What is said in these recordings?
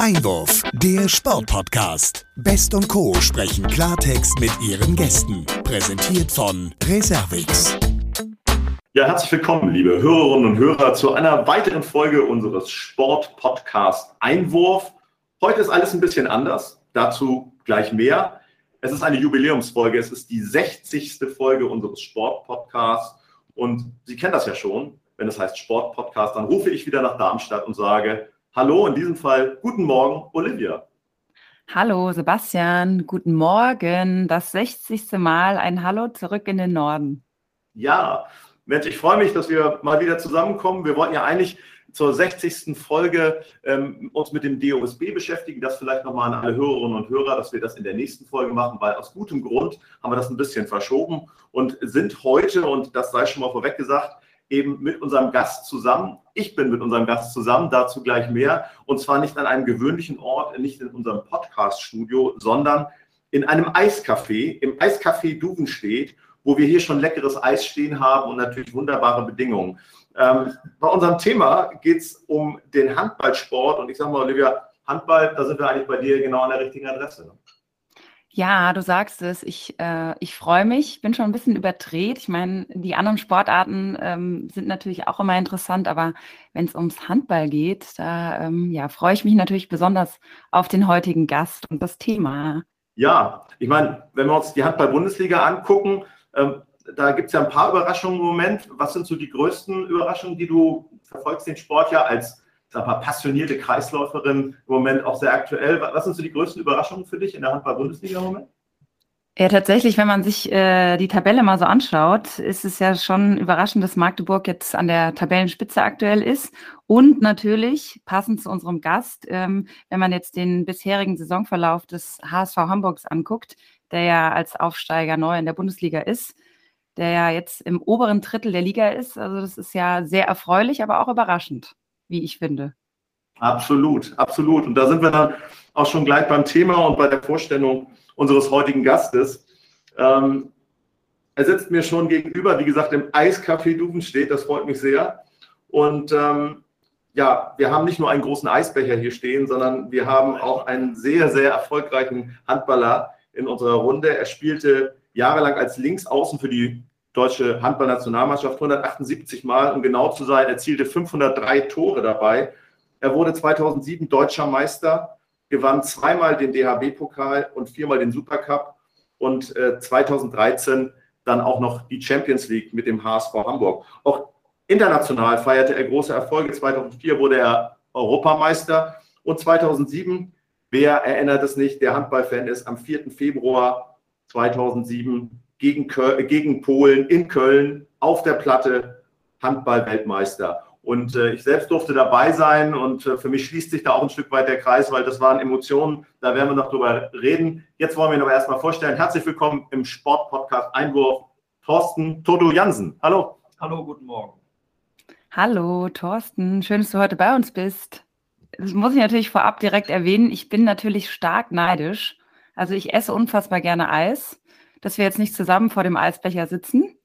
Einwurf, der Sportpodcast. Best und Co. sprechen Klartext mit ihren Gästen. Präsentiert von Reservix. Ja, herzlich willkommen, liebe Hörerinnen und Hörer, zu einer weiteren Folge unseres Sportpodcast Einwurf. Heute ist alles ein bisschen anders. Dazu gleich mehr. Es ist eine Jubiläumsfolge. Es ist die 60. Folge unseres Sportpodcasts. Und Sie kennen das ja schon. Wenn es heißt Sportpodcast, dann rufe ich wieder nach Darmstadt und sage, Hallo, in diesem Fall guten Morgen, Olivia. Hallo, Sebastian, guten Morgen. Das 60. Mal ein Hallo zurück in den Norden. Ja, Mensch, ich freue mich, dass wir mal wieder zusammenkommen. Wir wollten ja eigentlich zur 60. Folge ähm, uns mit dem DOSB beschäftigen. Das vielleicht nochmal an alle Hörerinnen und Hörer, dass wir das in der nächsten Folge machen, weil aus gutem Grund haben wir das ein bisschen verschoben und sind heute, und das sei schon mal vorweg gesagt, eben mit unserem Gast zusammen. Ich bin mit unserem Gast zusammen, dazu gleich mehr. Und zwar nicht an einem gewöhnlichen Ort, nicht in unserem Podcast-Studio, sondern in einem Eiscafé, im Eiscafé Duvenstedt, wo wir hier schon leckeres Eis stehen haben und natürlich wunderbare Bedingungen. Ähm, bei unserem Thema geht es um den Handballsport. Und ich sage mal, Olivia, Handball, da sind wir eigentlich bei dir genau an der richtigen Adresse. Ja, du sagst es. Ich, äh, ich freue mich, bin schon ein bisschen überdreht. Ich meine, die anderen Sportarten ähm, sind natürlich auch immer interessant, aber wenn es ums Handball geht, da ähm, ja, freue ich mich natürlich besonders auf den heutigen Gast und das Thema. Ja, ich meine, wenn wir uns die Handball-Bundesliga angucken, ähm, da gibt es ja ein paar Überraschungen im Moment. Was sind so die größten Überraschungen, die du verfolgst den Sport ja als sag mal, passionierte Kreisläuferin im Moment auch sehr aktuell. Was sind so die größten Überraschungen für dich in der Handball-Bundesliga im Moment? Ja, tatsächlich, wenn man sich äh, die Tabelle mal so anschaut, ist es ja schon überraschend, dass Magdeburg jetzt an der Tabellenspitze aktuell ist. Und natürlich, passend zu unserem Gast, ähm, wenn man jetzt den bisherigen Saisonverlauf des HSV Hamburgs anguckt, der ja als Aufsteiger neu in der Bundesliga ist, der ja jetzt im oberen Drittel der Liga ist. Also das ist ja sehr erfreulich, aber auch überraschend wie ich finde. Absolut, absolut. Und da sind wir dann auch schon gleich beim Thema und bei der Vorstellung unseres heutigen Gastes. Ähm, er sitzt mir schon gegenüber, wie gesagt, im Eiscafé Duvenstedt. Das freut mich sehr. Und ähm, ja, wir haben nicht nur einen großen Eisbecher hier stehen, sondern wir haben auch einen sehr, sehr erfolgreichen Handballer in unserer Runde. Er spielte jahrelang als Linksaußen für die deutsche Handballnationalmannschaft 178 Mal, um genau zu sein, erzielte 503 Tore dabei. Er wurde 2007 deutscher Meister, gewann zweimal den DHB-Pokal und viermal den Supercup und äh, 2013 dann auch noch die Champions League mit dem HSV Hamburg. Auch international feierte er große Erfolge. 2004 wurde er Europameister und 2007, wer erinnert es nicht, der Handballfan ist, am 4. Februar 2007 gegen, Köln, gegen Polen in Köln auf der Platte Handball-Weltmeister. Und äh, ich selbst durfte dabei sein und äh, für mich schließt sich da auch ein Stück weit der Kreis, weil das waren Emotionen, da werden wir noch drüber reden. Jetzt wollen wir ihn aber erstmal vorstellen. Herzlich willkommen im Sportpodcast Einwurf, Thorsten Toto Jansen. Hallo. Hallo, guten Morgen. Hallo, Thorsten. Schön, dass du heute bei uns bist. Das muss ich natürlich vorab direkt erwähnen. Ich bin natürlich stark neidisch. Also ich esse unfassbar gerne Eis dass wir jetzt nicht zusammen vor dem Eisbecher sitzen.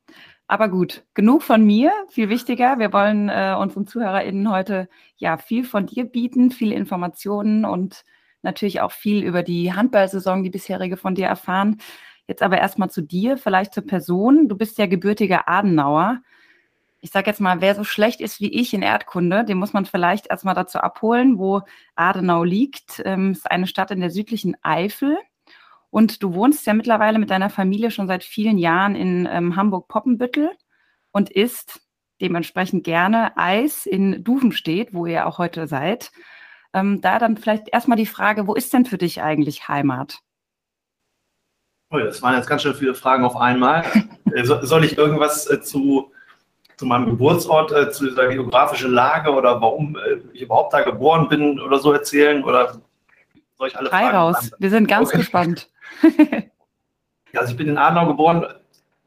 Aber gut, genug von mir. Viel wichtiger, wir wollen äh, unseren ZuhörerInnen heute ja viel von dir bieten, viele Informationen und natürlich auch viel über die Handballsaison, die bisherige von dir erfahren. Jetzt aber erstmal zu dir, vielleicht zur Person. Du bist ja gebürtiger Adenauer. Ich sage jetzt mal, wer so schlecht ist wie ich in Erdkunde, den muss man vielleicht erstmal dazu abholen, wo Adenau liegt. Ähm, ist eine Stadt in der südlichen Eifel. Und du wohnst ja mittlerweile mit deiner Familie schon seit vielen Jahren in ähm, Hamburg-Poppenbüttel und isst dementsprechend gerne Eis in Duvenstedt, wo ihr auch heute seid. Ähm, da dann vielleicht erstmal die Frage, wo ist denn für dich eigentlich Heimat? Oh, das waren jetzt ganz schön viele Fragen auf einmal. Soll ich irgendwas äh, zu, zu meinem Geburtsort, äh, zu dieser geografischen Lage oder warum äh, ich überhaupt da geboren bin oder so erzählen? Oder soll ich alle Frei Fragen raus. Wir sind ganz okay. gespannt. Ja, also ich bin in Adenau geboren.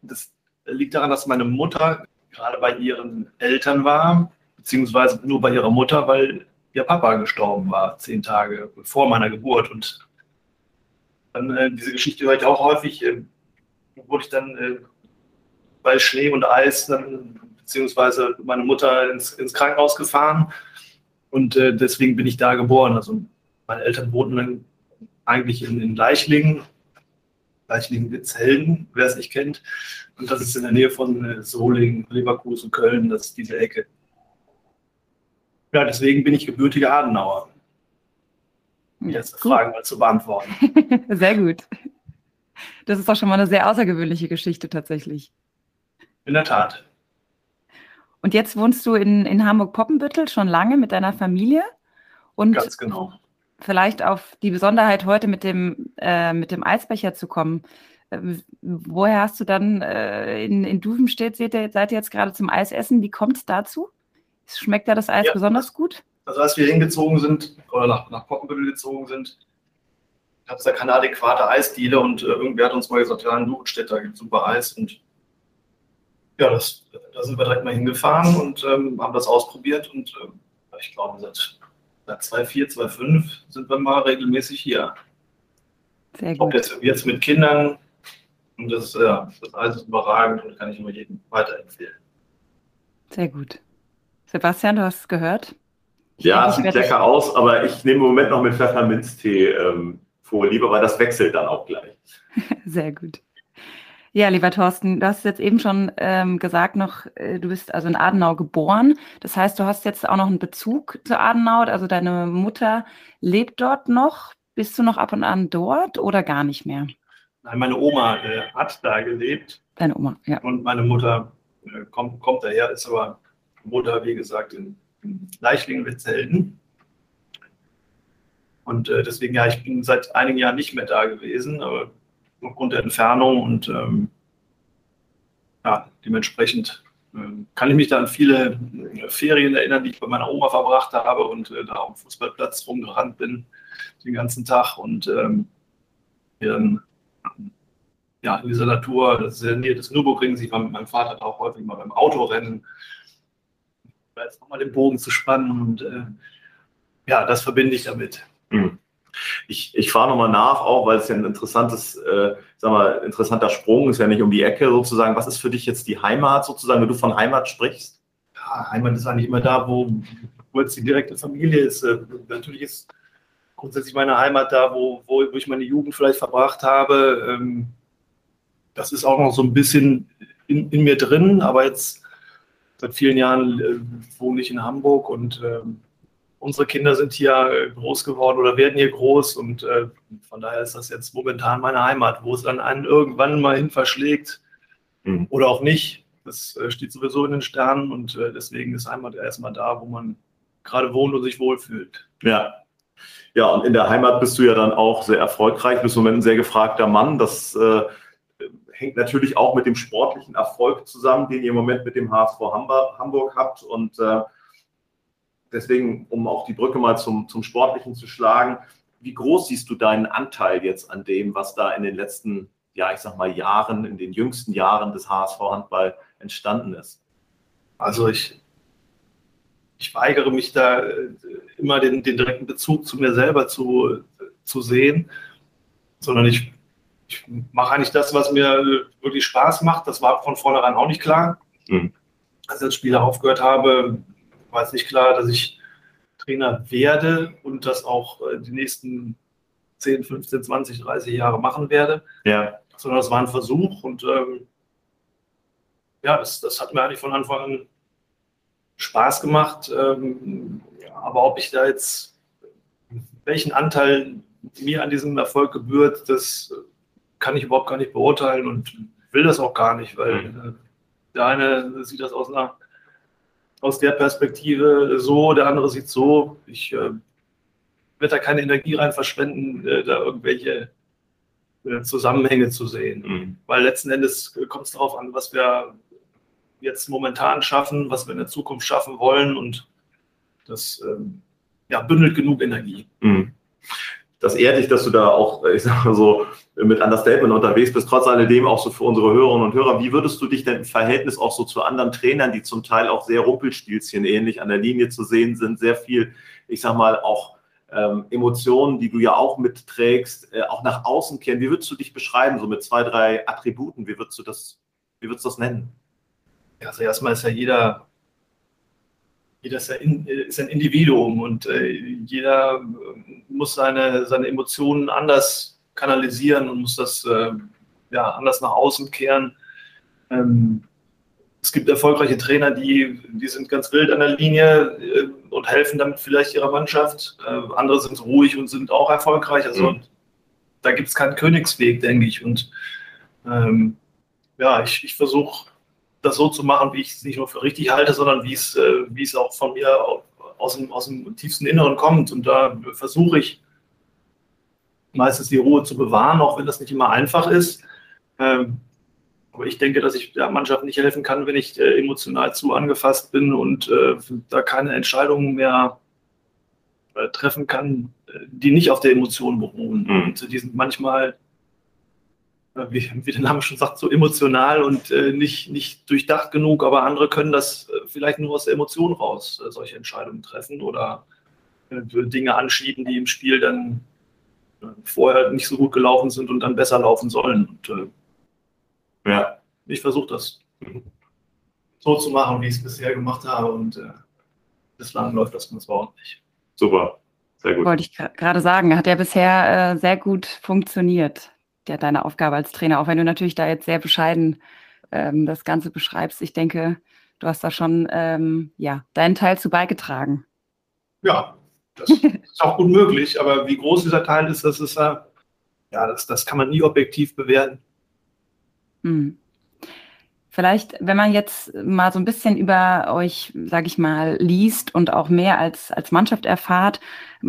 Das liegt daran, dass meine Mutter gerade bei ihren Eltern war, beziehungsweise nur bei ihrer Mutter, weil ihr Papa gestorben war, zehn Tage vor meiner Geburt. Und dann, äh, diese Geschichte höre ich auch häufig, äh, wurde ich dann äh, bei Schnee und Eis, dann, beziehungsweise meine Mutter ins, ins Krankenhaus gefahren. Und äh, deswegen bin ich da geboren. Also meine Eltern wohnten dann eigentlich in, in Leichlingen, Leichlingen-Witzhelden, wer es nicht kennt. Und das ist in der Nähe von äh, Solingen, Leverkusen, Köln, das ist diese Ecke. Ja, deswegen bin ich gebürtiger Adenauer. Um jetzt Fragen mal zu beantworten. sehr gut. Das ist doch schon mal eine sehr außergewöhnliche Geschichte tatsächlich. In der Tat. Und jetzt wohnst du in, in Hamburg-Poppenbüttel schon lange mit deiner Familie. Und Ganz genau. Vielleicht auf die Besonderheit heute mit dem, äh, mit dem Eisbecher zu kommen. Äh, woher hast du dann äh, in, in Duvenstedt, seid ihr, seid ihr jetzt gerade zum Eisessen? Wie kommt es dazu? Schmeckt da das Eis ja, besonders gut? Also als wir hingezogen sind oder nach, nach Poppenbüttel gezogen sind, gab es da keine adäquate Eisdiele und äh, irgendwer hat uns mal gesagt, ja, in Duvenstedt, da gibt es super Eis und ja, das, da sind wir direkt mal hingefahren und ähm, haben das ausprobiert und äh, ich glaube, seit 2,4, 2,5 sind wir mal regelmäßig hier. Sehr gut. Ob jetzt, jetzt mit Kindern und das, ja, das Eis ist überragend und kann ich immer jedem weiterempfehlen. Sehr gut. Sebastian, du hast es gehört? Ich ja, denke, sieht lecker aus, aber ich nehme im Moment noch mit Pfefferminztee ähm, vor, lieber, weil das wechselt dann auch gleich. Sehr gut. Ja, lieber Thorsten, du hast jetzt eben schon ähm, gesagt noch, äh, du bist also in Adenau geboren. Das heißt, du hast jetzt auch noch einen Bezug zu Adenau. Also deine Mutter lebt dort noch. Bist du noch ab und an dort oder gar nicht mehr? Nein, meine Oma äh, hat da gelebt. Deine Oma, ja. Und meine Mutter äh, kommt, kommt daher, ist aber Mutter, wie gesagt, in, in Leichlingen-Witzelden. Und äh, deswegen, ja, ich bin seit einigen Jahren nicht mehr da gewesen, aber aufgrund der Entfernung und ähm, ja, dementsprechend äh, kann ich mich da an viele äh, Ferien erinnern, die ich bei meiner Oma verbracht habe und äh, da am Fußballplatz rumgerannt bin den ganzen Tag und ähm, dann, ja, in dieser Natur, das ist in der Nähe des Nürburgrings, ich war mit meinem Vater auch häufig mal beim Autorennen, jetzt nochmal den Bogen zu spannen und äh, ja, das verbinde ich damit. Mhm. Ich, ich fahre nochmal nach, auch weil es ja ein interessantes, äh, sag mal, interessanter Sprung ist ja nicht um die Ecke sozusagen. Was ist für dich jetzt die Heimat sozusagen, wenn du von Heimat sprichst? Ja, Heimat ist eigentlich immer da, wo, wo jetzt die direkte Familie ist. Äh, natürlich ist grundsätzlich meine Heimat da, wo, wo, wo ich meine Jugend vielleicht verbracht habe. Ähm, das ist auch noch so ein bisschen in, in mir drin, aber jetzt seit vielen Jahren äh, wohne ich in Hamburg und ähm, unsere Kinder sind hier äh, groß geworden oder werden hier groß und äh, von daher ist das jetzt momentan meine Heimat, wo es dann einen irgendwann mal hin verschlägt mhm. oder auch nicht. Das äh, steht sowieso in den Sternen und äh, deswegen ist Heimat erstmal da, wo man gerade wohnt und sich wohlfühlt. Ja. Ja, und in der Heimat bist du ja dann auch sehr erfolgreich, bist im Moment ein sehr gefragter Mann. Das äh, hängt natürlich auch mit dem sportlichen Erfolg zusammen, den ihr im Moment mit dem HSV Hamburg habt und äh, deswegen, um auch die Brücke mal zum, zum Sportlichen zu schlagen, wie groß siehst du deinen Anteil jetzt an dem, was da in den letzten, ja, ich sag mal, Jahren, in den jüngsten Jahren des HSV Handball entstanden ist? Also ich, ich weigere mich da äh, immer den, den direkten Bezug zu mir selber zu, zu sehen, sondern ich, ich mache eigentlich das, was mir wirklich Spaß macht. Das war von vornherein auch nicht klar. Mhm. Als ich als Spieler aufgehört habe, war es nicht klar, dass ich Trainer werde und das auch äh, die nächsten 10, 15, 20, 30 Jahre machen werde. Ja. Sondern das war ein Versuch und ähm, ja, das, das hat mir eigentlich von Anfang an Spaß gemacht. Ähm, aber ob ich da jetzt, welchen Anteil mir an diesem Erfolg gebührt, das kann ich überhaupt gar nicht beurteilen und will das auch gar nicht, weil mhm. der eine sieht das aus einer aus der Perspektive so, der andere sieht so. Ich äh, werde da keine Energie rein verschwenden, äh, da irgendwelche äh, Zusammenhänge zu sehen. Mhm. Weil letzten Endes kommt es darauf an, was wir jetzt momentan schaffen, was wir in der Zukunft schaffen wollen und das ähm, ja, bündelt genug Energie. Mhm das ehrt dich, dass du da auch, ich sag mal so, mit Understatement unterwegs bist, trotz alledem auch so für unsere Hörerinnen und Hörer. Wie würdest du dich denn im Verhältnis auch so zu anderen Trainern, die zum Teil auch sehr Rumpelstilzchen ähnlich an der Linie zu sehen sind, sehr viel, ich sag mal, auch ähm, Emotionen, die du ja auch mitträgst, äh, auch nach außen kennen. Wie würdest du dich beschreiben, so mit zwei, drei Attributen? Wie würdest du das, wie würdest du das nennen? Also erstmal ist ja jeder jeder ist, ist ein Individuum und äh, jeder muss seine, seine Emotionen anders kanalisieren und muss das äh, ja, anders nach außen kehren. Ähm, es gibt erfolgreiche Trainer, die, die sind ganz wild an der Linie äh, und helfen damit vielleicht ihrer Mannschaft. Äh, andere sind ruhig und sind auch erfolgreich. Also mhm. da gibt es keinen Königsweg, denke ich. Und ähm, ja, ich, ich versuche das so zu machen, wie ich es nicht nur für richtig halte, sondern wie es, äh, wie es auch von mir aus dem, aus dem tiefsten Inneren kommt. Und da versuche ich meistens die Ruhe zu bewahren, auch wenn das nicht immer einfach ist. Ähm, aber ich denke, dass ich der Mannschaft nicht helfen kann, wenn ich äh, emotional zu angefasst bin und äh, da keine Entscheidungen mehr äh, treffen kann, äh, die nicht auf der Emotion beruhen. Mhm. Und die sind manchmal, wie, wie, der Name schon sagt, so emotional und äh, nicht, nicht durchdacht genug, aber andere können das vielleicht nur aus der Emotion raus, solche Entscheidungen treffen oder Dinge anschieben, die im Spiel dann vorher nicht so gut gelaufen sind und dann besser laufen sollen. Und, ja, ich versuche das so zu machen, wie ich es bisher gemacht habe und äh, bislang läuft das ganz ordentlich. Super, sehr gut. Wollte ich gerade sagen, hat ja bisher äh, sehr gut funktioniert, der, deine Aufgabe als Trainer, auch wenn du natürlich da jetzt sehr bescheiden ähm, das Ganze beschreibst. Ich denke, du hast da schon ähm, ja, deinen Teil zu beigetragen. Ja, das ist auch gut möglich, aber wie groß dieser Teil ist, das ist ja, das, das kann man nie objektiv bewerten. Hm. Vielleicht, wenn man jetzt mal so ein bisschen über euch, sage ich mal, liest und auch mehr als, als Mannschaft erfahrt,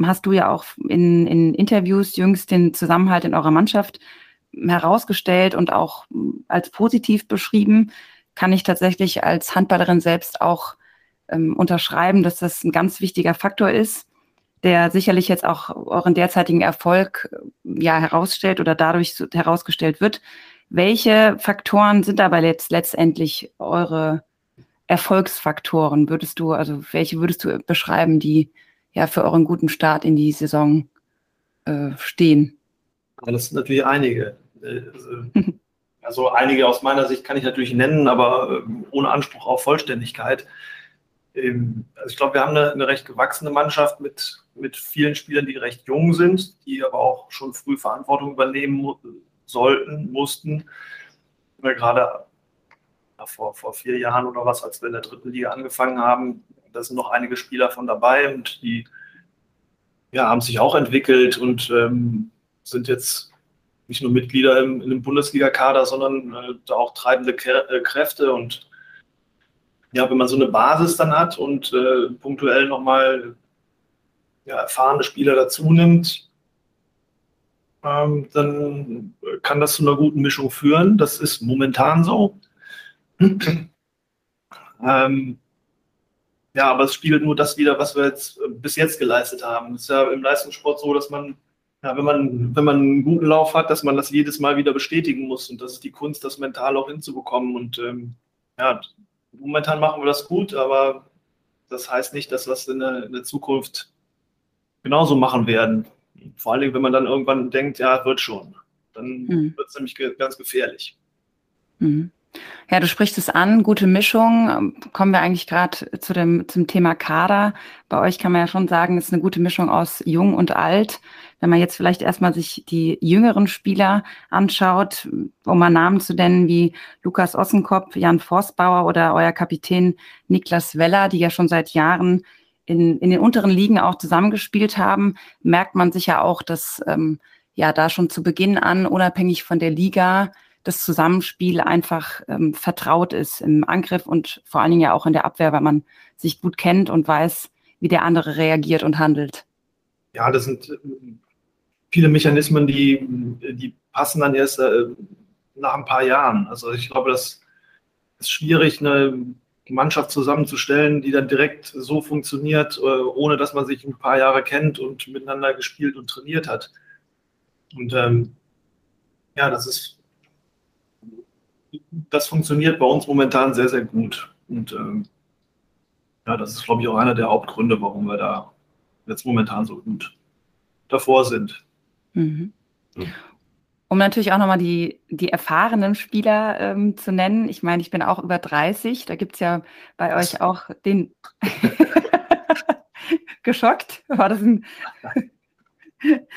hast du ja auch in, in Interviews jüngst den Zusammenhalt in eurer Mannschaft herausgestellt und auch als positiv beschrieben. Kann ich tatsächlich als Handballerin selbst auch ähm, unterschreiben, dass das ein ganz wichtiger Faktor ist, der sicherlich jetzt auch euren derzeitigen Erfolg ja herausstellt oder dadurch herausgestellt wird. Welche Faktoren sind aber jetzt letztendlich eure Erfolgsfaktoren? Würdest du, also welche würdest du beschreiben, die ja für euren guten Start in die Saison äh, stehen? Ja, das sind natürlich einige. Äh, also einige aus meiner Sicht kann ich natürlich nennen, aber äh, ohne Anspruch auf Vollständigkeit. Ähm, also ich glaube, wir haben eine, eine, recht gewachsene Mannschaft mit, mit vielen Spielern, die recht jung sind, die aber auch schon früh Verantwortung übernehmen sollten, mussten. Wir gerade vor, vor vier Jahren oder was, als wir in der dritten Liga angefangen haben, da sind noch einige Spieler von dabei und die ja, haben sich auch entwickelt und ähm, sind jetzt nicht nur Mitglieder im, dem Bundesliga-Kader, sondern äh, auch treibende äh, Kräfte. Und ja, wenn man so eine Basis dann hat und äh, punktuell nochmal ja, erfahrene Spieler dazu nimmt, ähm, dann kann das zu einer guten Mischung führen. Das ist momentan so. ähm, ja, aber es spiegelt nur das wieder, was wir jetzt äh, bis jetzt geleistet haben. Es ist ja im Leistungssport so, dass man, ja, wenn man, wenn man einen guten Lauf hat, dass man das jedes Mal wieder bestätigen muss. Und das ist die Kunst, das mental auch hinzubekommen. Und ähm, ja, momentan machen wir das gut, aber das heißt nicht, dass wir es in der, in der Zukunft genauso machen werden. Vor allem, wenn man dann irgendwann denkt, ja, wird schon. Dann mhm. wird es nämlich ge ganz gefährlich. Mhm. Ja, du sprichst es an, gute Mischung. Kommen wir eigentlich gerade zu dem, zum Thema Kader. Bei euch kann man ja schon sagen, es ist eine gute Mischung aus jung und alt. Wenn man jetzt vielleicht erstmal sich die jüngeren Spieler anschaut, um mal Namen zu nennen wie Lukas Ossenkopf, Jan Forstbauer oder euer Kapitän Niklas Weller, die ja schon seit Jahren in, in den unteren Ligen auch zusammengespielt haben, merkt man sicher auch, dass ähm, ja da schon zu Beginn an, unabhängig von der Liga, das Zusammenspiel einfach ähm, vertraut ist im Angriff und vor allen Dingen ja auch in der Abwehr, weil man sich gut kennt und weiß, wie der andere reagiert und handelt. Ja, das sind viele Mechanismen, die, die passen dann erst äh, nach ein paar Jahren. Also ich glaube, das ist schwierig, eine Mannschaft zusammenzustellen, die dann direkt so funktioniert, äh, ohne dass man sich ein paar Jahre kennt und miteinander gespielt und trainiert hat. Und ähm, ja, das ist, das funktioniert bei uns momentan sehr, sehr gut. Und ähm, ja, das ist, glaube ich, auch einer der Hauptgründe, warum wir da jetzt momentan so gut davor sind. Mhm. mhm. Um natürlich auch nochmal die, die erfahrenen Spieler ähm, zu nennen. Ich meine, ich bin auch über 30. Da gibt es ja bei euch auch den. Geschockt? War das ein.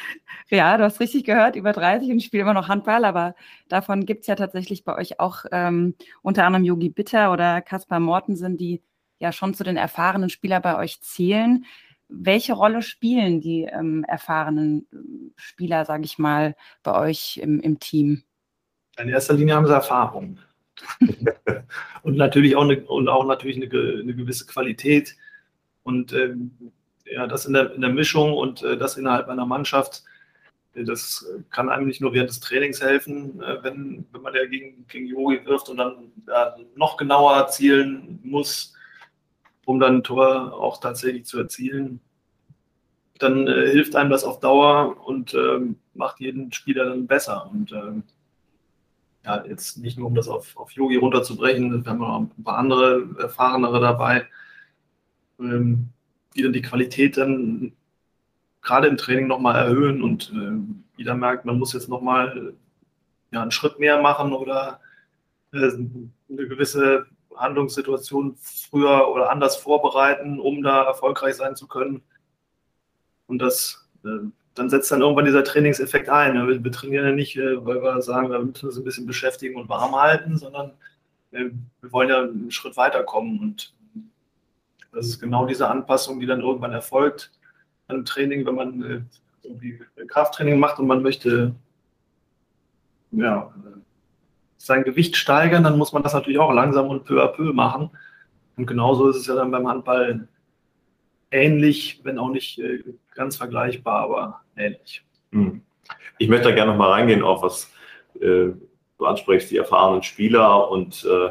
Ja, du hast richtig gehört, über 30 und ich spiele immer noch Handball, aber davon gibt es ja tatsächlich bei euch auch ähm, unter anderem Yogi Bitter oder Kaspar Mortensen, die ja schon zu den erfahrenen Spielern bei euch zählen. Welche Rolle spielen die ähm, erfahrenen ähm, Spieler, sage ich mal, bei euch im, im Team? In erster Linie haben sie Erfahrung. und natürlich auch eine, und auch natürlich eine, eine gewisse Qualität. Und ähm, ja, das in der, in der Mischung und äh, das innerhalb einer Mannschaft, äh, das kann einem nicht nur während des Trainings helfen, äh, wenn, wenn man ja gegen, gegen Yogi wirft und dann ja, noch genauer zielen muss, um dann ein Tor auch tatsächlich zu erzielen. Dann äh, hilft einem das auf Dauer und ähm, macht jeden Spieler dann besser. Und ähm, ja, jetzt nicht nur um das auf, auf Yogi runterzubrechen, wir haben noch ein paar andere erfahrenere dabei. Ähm, die dann die Qualität dann gerade im Training nochmal erhöhen und äh, jeder merkt, man muss jetzt nochmal ja, einen Schritt mehr machen oder äh, eine gewisse Handlungssituation früher oder anders vorbereiten, um da erfolgreich sein zu können. Und das, äh, dann setzt dann irgendwann dieser Trainingseffekt ein. Wir, trainieren ja nicht, äh, weil wir sagen, wir müssen uns ein bisschen beschäftigen und warm halten, sondern äh, wir wollen ja einen Schritt weiterkommen und das ist genau diese Anpassung, die dann irgendwann erfolgt im Training, wenn man Krafttraining macht und man möchte ja, sein Gewicht steigern, dann muss man das natürlich auch langsam und peu à peu machen. Und genauso ist es ja dann beim Handball ähnlich, wenn auch nicht äh, ganz vergleichbar, aber ähnlich. Hm. Ich möchte da gerne nochmal reingehen auf was äh, du ansprichst, die erfahrenen Spieler und äh,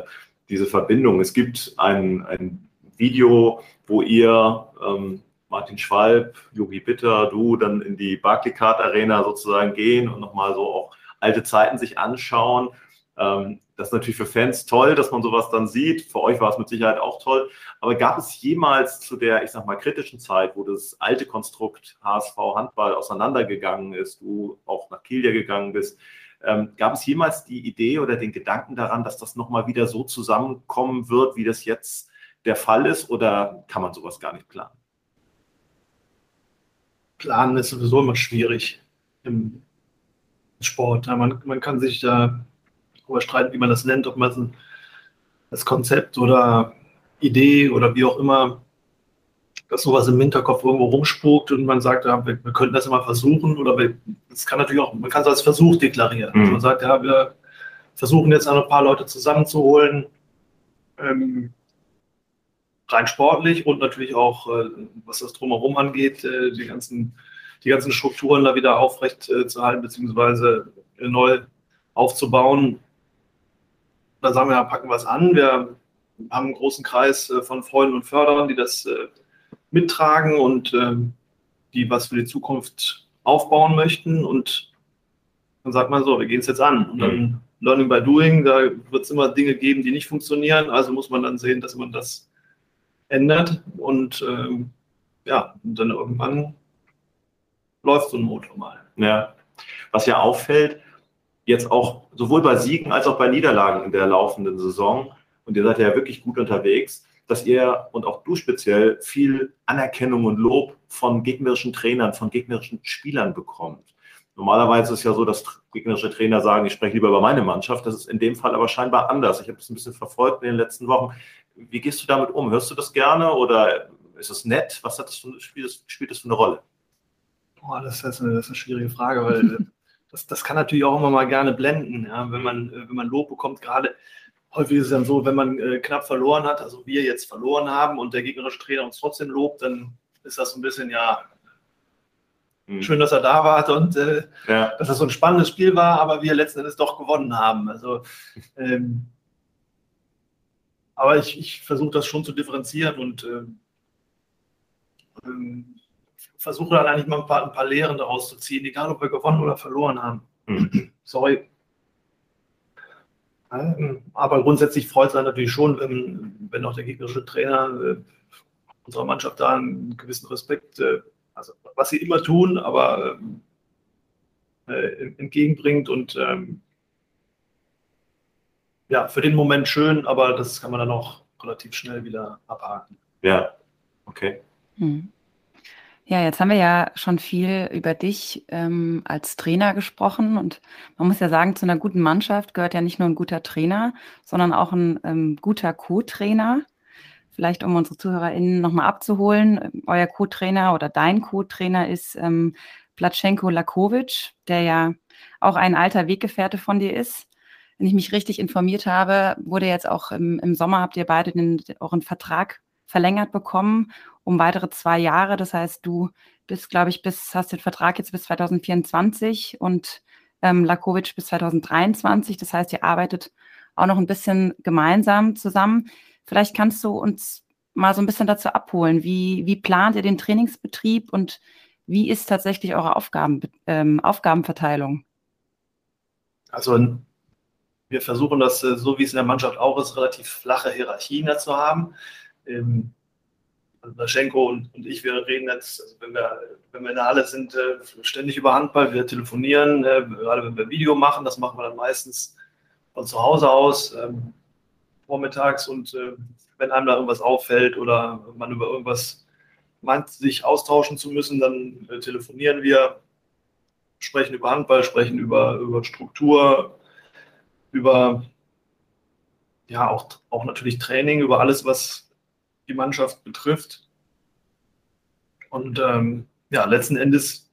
diese Verbindung. Es gibt ein, ein Video, wo ihr, ähm, Martin Schwalb, Yogi Bitter, du dann in die Barclaycard Arena sozusagen gehen und nochmal so auch alte Zeiten sich anschauen. Ähm, das ist natürlich für Fans toll, dass man sowas dann sieht. Für euch war es mit Sicherheit auch toll. Aber gab es jemals zu der, ich sag mal, kritischen Zeit, wo das alte Konstrukt HSV Handball auseinandergegangen ist, du auch nach Kiel gegangen bist, ähm, gab es jemals die Idee oder den Gedanken daran, dass das nochmal wieder so zusammenkommen wird, wie das jetzt der Fall ist oder kann man sowas gar nicht planen? Planen ist sowieso immer schwierig im Sport. Man, man kann sich da darüber streiten, wie man das nennt, ob man das Konzept oder Idee oder wie auch immer, dass sowas im Hinterkopf irgendwo rumspukt und man sagt, ja, wir, wir könnten das immer versuchen oder es kann natürlich auch, man kann es als Versuch deklarieren. Mhm. Also man sagt, ja, wir versuchen jetzt ein paar Leute zusammenzuholen, ähm, rein sportlich und natürlich auch, äh, was das drumherum angeht, äh, die, ganzen, die ganzen Strukturen da wieder aufrecht äh, zu halten, beziehungsweise neu aufzubauen. Da sagen wir, ja, packen wir es an. Wir haben einen großen Kreis von Freunden und Förderern, die das mittragen und ähm, die was für die Zukunft aufbauen möchten. Und dann sagt man so, wir gehen es jetzt an. Und dann mhm. Learning by Doing, da wird es immer Dinge geben, die nicht funktionieren. Also muss man dann sehen, dass man das ändert und ähm, ja, und dann irgendwann läuft so ein Motor mal. Ja, was ja auffällt, jetzt auch sowohl bei Siegen als auch bei Niederlagen in der laufenden Saison, und ihr seid ja wirklich gut unterwegs, dass ihr und auch du speziell viel Anerkennung und Lob von gegnerischen Trainern, von gegnerischen Spielern bekommt. Normalerweise ist es ja so, dass gegnerische Trainer sagen, ich spreche lieber über meine Mannschaft. Das ist in dem Fall aber scheinbar anders. Ich habe das ein bisschen verfolgt in den letzten Wochen. Wie gehst du damit um? Hörst du das gerne oder ist es nett? Was hat das für, spielt, das, spielt das für eine Rolle? Boah, das, ist eine, das ist eine schwierige Frage, weil das, das kann natürlich auch immer mal gerne blenden, ja, wenn, man, äh, wenn man Lob bekommt. Gerade häufig ist es dann so, wenn man äh, knapp verloren hat, also wir jetzt verloren haben und der gegnerische Trainer uns trotzdem lobt, dann ist das so ein bisschen, ja, hm. schön, dass er da war und äh, ja. dass das so ein spannendes Spiel war, aber wir letzten Endes doch gewonnen haben. Also ähm, aber ich, ich versuche das schon zu differenzieren und ähm, ähm, versuche dann eigentlich mal ein paar, ein paar Lehren daraus zu ziehen, egal ob wir gewonnen oder verloren haben. Mhm. Sorry. Aber grundsätzlich freut es einen natürlich schon, wenn, wenn auch der gegnerische Trainer äh, unserer Mannschaft da einen gewissen Respekt, äh, also was sie immer tun, aber äh, entgegenbringt und ähm, ja, für den Moment schön, aber das kann man dann auch relativ schnell wieder abhaken. Ja, okay. Hm. Ja, jetzt haben wir ja schon viel über dich ähm, als Trainer gesprochen und man muss ja sagen, zu einer guten Mannschaft gehört ja nicht nur ein guter Trainer, sondern auch ein ähm, guter Co-Trainer. Vielleicht um unsere ZuhörerInnen nochmal abzuholen, euer Co-Trainer oder dein Co-Trainer ist ähm, Platschenko Lakovic, der ja auch ein alter Weggefährte von dir ist. Wenn ich mich richtig informiert habe, wurde jetzt auch im, im Sommer, habt ihr beide den, euren Vertrag verlängert bekommen um weitere zwei Jahre. Das heißt, du bist, glaube ich, bis, hast den Vertrag jetzt bis 2024 und ähm, Lakovic bis 2023. Das heißt, ihr arbeitet auch noch ein bisschen gemeinsam zusammen. Vielleicht kannst du uns mal so ein bisschen dazu abholen. Wie, wie plant ihr den Trainingsbetrieb und wie ist tatsächlich eure Aufgaben, ähm, Aufgabenverteilung? Also wir versuchen das, äh, so wie es in der Mannschaft auch ist, relativ flache Hierarchien dazu haben. Ähm, also Laschenko und, und, ich, wir reden jetzt, also wenn, wir, wenn wir in der Halle sind, äh, ständig über Handball, wir telefonieren, äh, gerade wenn wir Video machen, das machen wir dann meistens von zu Hause aus, ähm, vormittags und äh, wenn einem da irgendwas auffällt oder man über irgendwas meint, sich austauschen zu müssen, dann äh, telefonieren wir, sprechen über Handball, sprechen über, über Struktur, über ja auch, auch natürlich Training, über alles, was die Mannschaft betrifft. Und ähm, ja, letzten Endes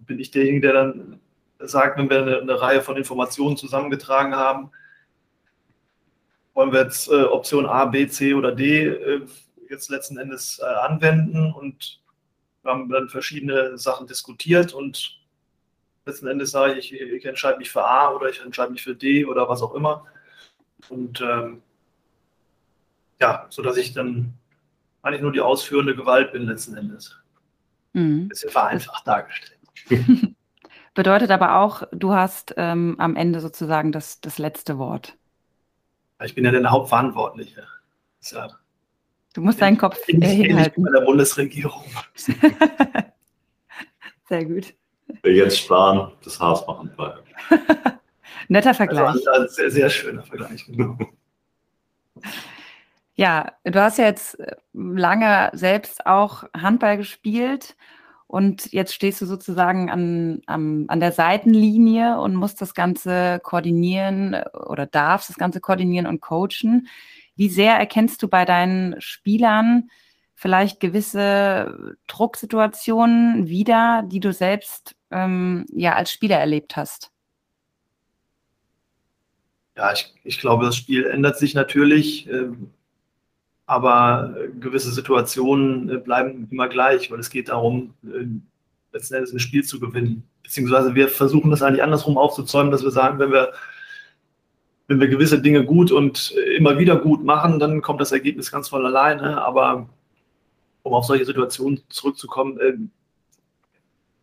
bin ich derjenige, der dann sagt, wenn wir eine, eine Reihe von Informationen zusammengetragen haben, wollen wir jetzt äh, Option A, B, C oder D äh, jetzt letzten Endes äh, anwenden und wir haben dann verschiedene Sachen diskutiert und letzten Endes sage ich, ich, ich entscheide mich für A oder ich entscheide mich für D oder was auch immer. Und ähm, ja, sodass ich dann eigentlich nur die ausführende Gewalt bin letzten Endes. Mhm. Bisschen vereinfacht dargestellt. Bedeutet aber auch, du hast ähm, am Ende sozusagen das, das letzte Wort. Ich bin ja der Hauptverantwortliche. Ja, du musst deinen Kopf hinhalten. bei der Bundesregierung. Sehr gut. Jetzt sparen, das Haas machen. Netter Vergleich. Also ein sehr, sehr schöner Vergleich. Genau. Ja, du hast ja jetzt äh, lange selbst auch Handball gespielt und jetzt stehst du sozusagen an, an, an der Seitenlinie und musst das Ganze koordinieren äh, oder darfst das Ganze koordinieren und coachen. Wie sehr erkennst du bei deinen Spielern vielleicht gewisse Drucksituationen wieder, die du selbst ähm, ja als Spieler erlebt hast? Ja, ich, ich glaube, das Spiel ändert sich natürlich. Ähm aber äh, gewisse Situationen äh, bleiben immer gleich, weil es geht darum, äh, letzten Endes ein Spiel zu gewinnen. Beziehungsweise wir versuchen das eigentlich andersrum aufzuzäumen, dass wir sagen, wenn wir, wenn wir gewisse Dinge gut und immer wieder gut machen, dann kommt das Ergebnis ganz von alleine. Aber um auf solche Situationen zurückzukommen,